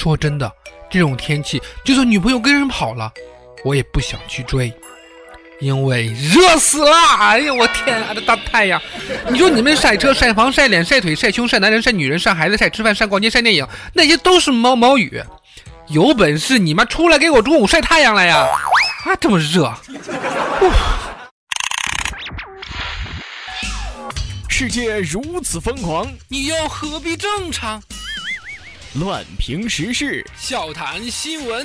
说真的，这种天气，就算女朋友跟人跑了，我也不想去追，因为热死了！哎呀，我天啊，这大太阳！你说你们晒车、晒房、晒脸、晒腿、晒胸、晒男人、晒女人、晒孩子、晒吃饭、晒逛街、晒电影，那些都是毛毛雨。有本事你妈出来给我中午晒太阳来呀！啊，这么热！世界如此疯狂，你又何必正常？乱评时事，笑谈新闻，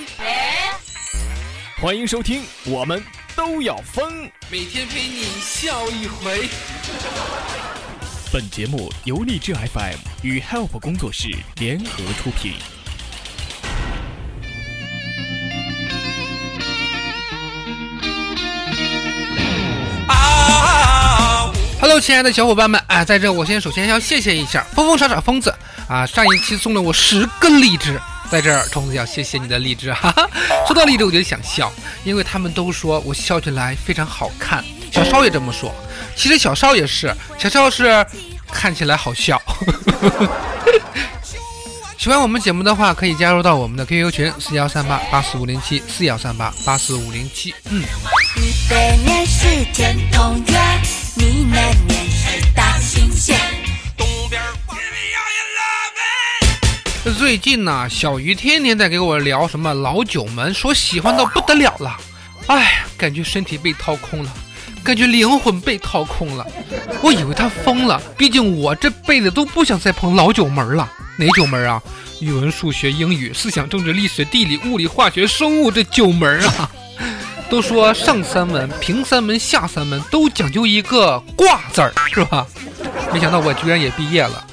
欢迎收听，我们都要疯。每天陪你笑一回。本节目由荔枝 FM 与 Help 工作室联合出品。亲爱的小伙伴们啊，在这我先首先要谢谢一下疯疯傻傻疯子啊，上一期送了我十个荔枝，在这儿虫子要谢谢你的荔枝，哈哈。说到荔枝我就想笑，因为他们都说我笑起来非常好看，小邵也这么说，其实小邵也是，小邵是看起来好笑。喜欢我们节目的话，可以加入到我们的 QQ 群四幺三八八四五零七四幺三八八四五零七，嗯。你的脸是天同月，你那脸是大新鲜。东边最近呢，小鱼天天在给我聊什么老九门，说喜欢到不得了了。哎，感觉身体被掏空了，感觉灵魂被掏空了。我以为他疯了，毕竟我这辈子都不想再碰老九门了。哪九门啊？语文、数学、英语、思想、政治、历史、地理、物理、化学、生物这九门啊。都说上三门、平三门、下三门都讲究一个挂字儿，是吧？没想到我居然也毕业了，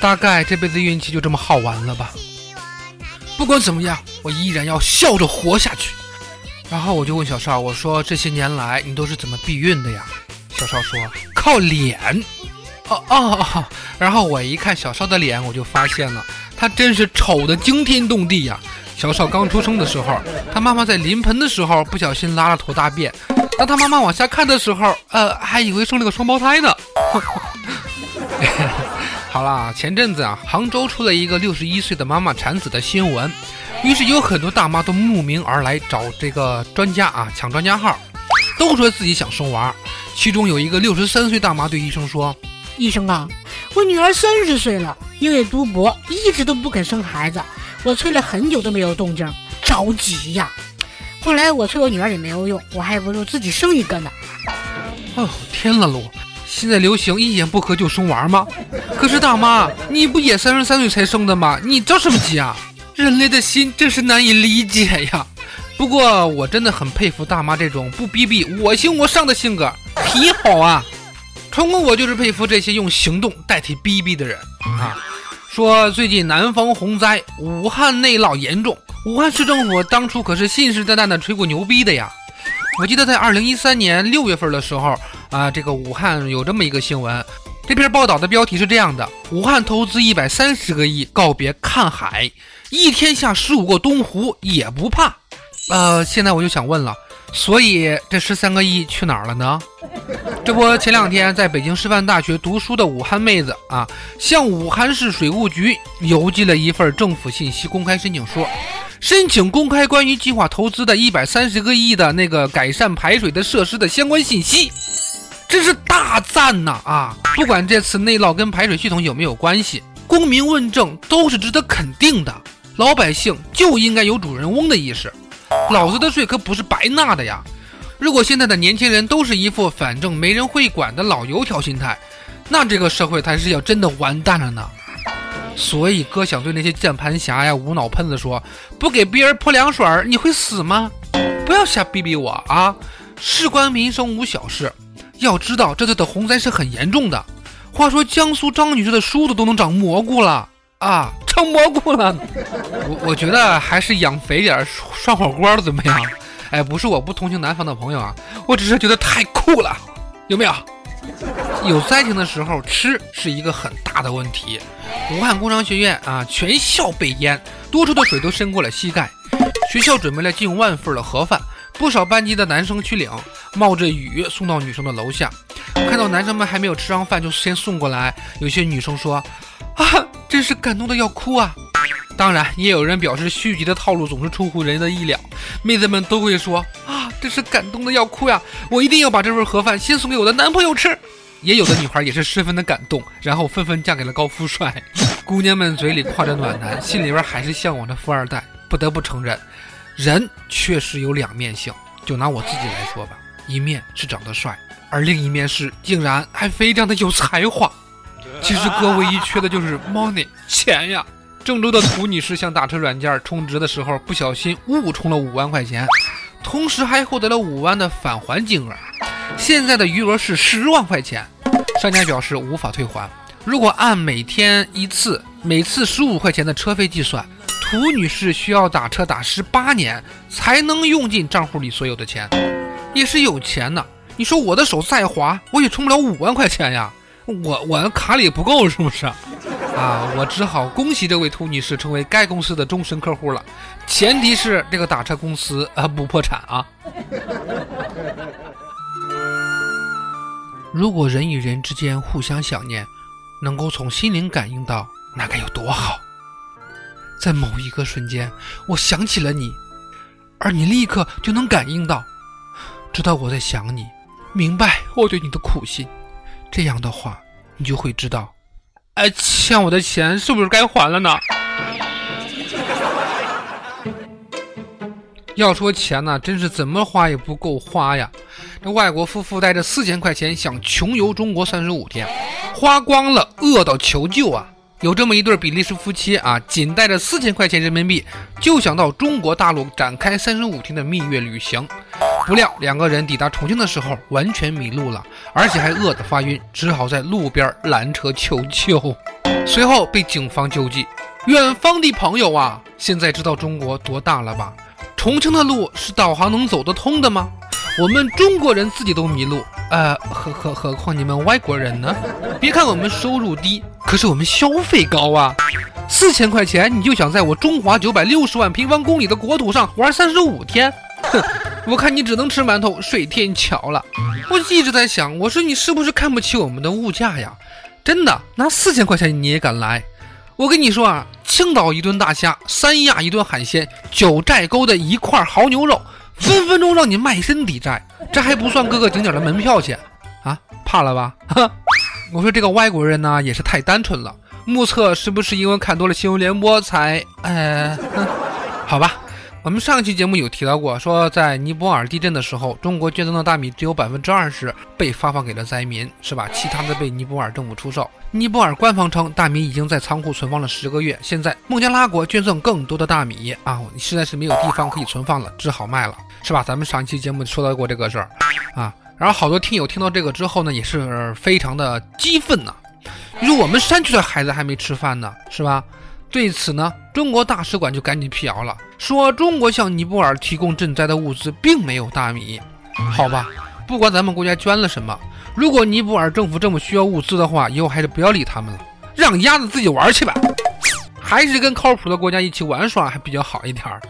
大概这辈子运气就这么耗完了吧。不管怎么样，我依然要笑着活下去。然后我就问小邵，我说这些年来你都是怎么避孕的呀？小邵说靠脸。哦哦哦，然后我一看小邵的脸，我就发现了，他真是丑的惊天动地呀。小少刚出生的时候，他妈妈在临盆的时候不小心拉了坨大便。当他妈妈往下看的时候，呃，还以为生了个双胞胎呢。好了，前阵子啊，杭州出了一个六十一岁的妈妈产子的新闻，于是有很多大妈都慕名而来找这个专家啊抢专家号，都说自己想生娃。其中有一个六十三岁大妈对医生说：“医生啊，我女儿三十岁了，因为读博一直都不肯生孩子。”我催了很久都没有动静，着急呀！后来我催我女儿也没有用，我还不如自己生一个呢。哦，天了噜！现在流行一言不合就生娃吗？可是大妈，你不也三十三岁才生的吗？你着什么急啊？人类的心真是难以理解呀！不过我真的很佩服大妈这种不逼逼我行我上的性格，挺好啊！成功我就是佩服这些用行动代替逼逼的人啊！说最近南方洪灾，武汉内涝严重。武汉市政府当初可是信誓旦旦的吹过牛逼的呀。我记得在二零一三年六月份的时候啊，这个武汉有这么一个新闻。这篇报道的标题是这样的：武汉投资一百三十个亿告别看海，一天下十五个东湖也不怕。呃，现在我就想问了。所以这十三个亿去哪儿了呢？这不，前两天在北京师范大学读书的武汉妹子啊，向武汉市水务局邮寄了一份政府信息公开申请书，申请公开关于计划投资的一百三十个亿的那个改善排水的设施的相关信息，真是大赞呐！啊，不管这次内涝跟排水系统有没有关系，公民问政都是值得肯定的，老百姓就应该有主人翁的意识。老子的税可不是白纳的呀！如果现在的年轻人都是一副反正没人会管的老油条心态，那这个社会才是要真的完蛋了呢。所以哥想对那些键盘侠呀、无脑喷子说：不给别人泼凉水儿，你会死吗？不要瞎逼逼我啊！事关民生无小事，要知道这次的洪灾是很严重的。话说江苏张女士的梳子都能长蘑菇了啊！长蘑菇了，我我觉得还是养肥点涮火锅怎么样？哎，不是我不同情南方的朋友啊，我只是觉得太酷了，有没有？有灾情的时候吃是一个很大的问题。武汉工商学院啊，全校被淹，多出的水都深过了膝盖。学校准备了近万份的盒饭，不少班级的男生去领，冒着雨送到女生的楼下。看到男生们还没有吃上饭就先送过来，有些女生说。啊，真是感动的要哭啊！当然，也有人表示续集的套路总是出乎人的意料，妹子们都会说啊，真是感动的要哭呀！我一定要把这份盒饭先送给我的男朋友吃。也有的女孩也是十分的感动，然后纷纷嫁给了高富帅。姑娘们嘴里夸着暖男，心里边还是向往着富二代。不得不承认，人确实有两面性。就拿我自己来说吧，一面是长得帅，而另一面是竟然还非常的有才华。其实哥唯一缺的就是 money 钱 呀。郑州的涂女士向打车软件充值的时候，不小心误充了五万块钱，同时还获得了五万的返还金额。现在的余额是十万块钱，商家表示无法退还。如果按每天一次、每次十五块钱的车费计算，涂女士需要打车打十八年才能用尽账户里所有的钱，也是有钱呐。你说我的手再滑，我也充不了五万块钱呀，我我的卡里不够是不是？啊，我只好恭喜这位涂女士成为该公司的终身客户了，前提是这个打车公司 啊不破产啊。如果人与人之间互相想念，能够从心灵感应到，那该有多好！在某一个瞬间，我想起了你，而你立刻就能感应到，知道我在想你，明白我对你的苦心。这样的话，你就会知道，哎，欠我的钱是不是该还了呢？要说钱呢，真是怎么花也不够花呀！这外国夫妇带着四千块钱想穷游中国三十五天，花光了，饿到求救啊！有这么一对比利时夫妻啊，仅带着四千块钱人民币，就想到中国大陆展开三十五天的蜜月旅行。不料两个人抵达重庆的时候，完全迷路了，而且还饿得发晕，只好在路边拦车求救。随后被警方救济。远方的朋友啊，现在知道中国多大了吧？重庆的路是导航能走得通的吗？我们中国人自己都迷路，呃，何何何况你们外国人呢？别看我们收入低，可是我们消费高啊！四千块钱你就想在我中华九百六十万平方公里的国土上玩三十五天？哼，我看你只能吃馒头睡天桥了。我一直在想，我说你是不是看不起我们的物价呀？真的，拿四千块钱你也敢来？我跟你说啊。青岛一顿大虾，三亚一顿海鲜，九寨沟的一块牦牛肉，分分钟让你卖身抵债。这还不算各个景点的门票钱啊！怕了吧？我说这个外国人呢，也是太单纯了。目测是不是因为看多了新闻联播才……呃，好吧。我们上期节目有提到过，说在尼泊尔地震的时候，中国捐赠的大米只有百分之二十被发放给了灾民，是吧？其他的被尼泊尔政府出售。尼泊尔官方称，大米已经在仓库存放了十个月。现在孟加拉国捐赠更多的大米啊，实在是没有地方可以存放了，只好卖了，是吧？咱们上一期节目说到过这个事儿啊。然后好多听友听到这个之后呢，也是非常的激愤呐。你说我们山区的孩子还没吃饭呢，是吧？对此呢，中国大使馆就赶紧辟谣了，说中国向尼泊尔提供赈灾的物资并没有大米。好吧，不管咱们国家捐了什么，如果尼泊尔政府这么需要物资的话，以后还是不要理他们了，让鸭子自己玩去吧。还是跟靠谱的国家一起玩耍还比较好一点儿。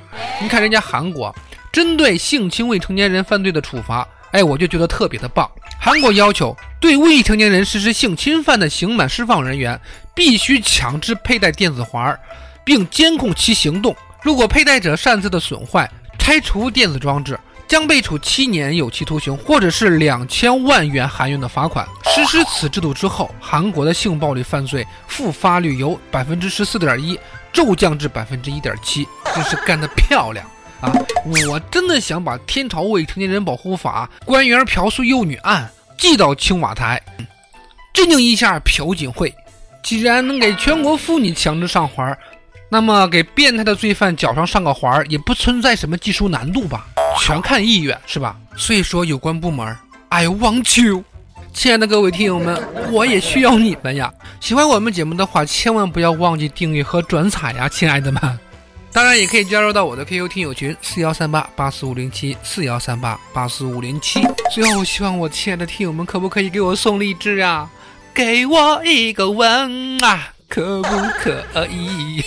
你看人家韩国，针对性侵未成年人犯罪的处罚，哎，我就觉得特别的棒。韩国要求对未成年人实施性侵犯的刑满释放人员。必须强制佩戴电子环，并监控其行动。如果佩戴者擅自的损坏、拆除电子装置，将被处七年有期徒刑，或者是两千万元韩元的罚款。实施此制度之后，韩国的性暴力犯罪复发率由百分之十四点一骤降至百分之一点七，真是干得漂亮啊！我真的想把天朝未成年人保护法官员嫖宿幼女案寄到青瓦台，镇定一下朴槿惠。既然能给全国妇女强制上环，那么给变态的罪犯脚上上个环也不存在什么技术难度吧？全看意愿是吧？所以说，有关部门，I want you，亲爱的各位听友们，我也需要你们呀！喜欢我们节目的话，千万不要忘记订阅和转采呀，亲爱的们！当然也可以加入到我的 QQ 听友群四幺三八八四五零七四幺三八八四五零七。最后，希望我亲爱的听友们可不可以给我送荔枝啊？给我一个吻啊，可不可以？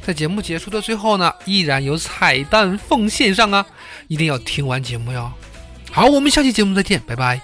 在节目结束的最后呢，依然有彩蛋奉献上啊，一定要听完节目哟。好，我们下期节目再见，拜拜。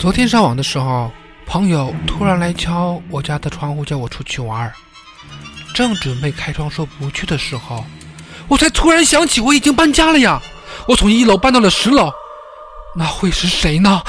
昨天上网的时候，朋友突然来敲我家的窗户，叫我出去玩儿。正准备开窗说不去的时候，我才突然想起我已经搬家了呀！我从一楼搬到了十楼，那会是谁呢？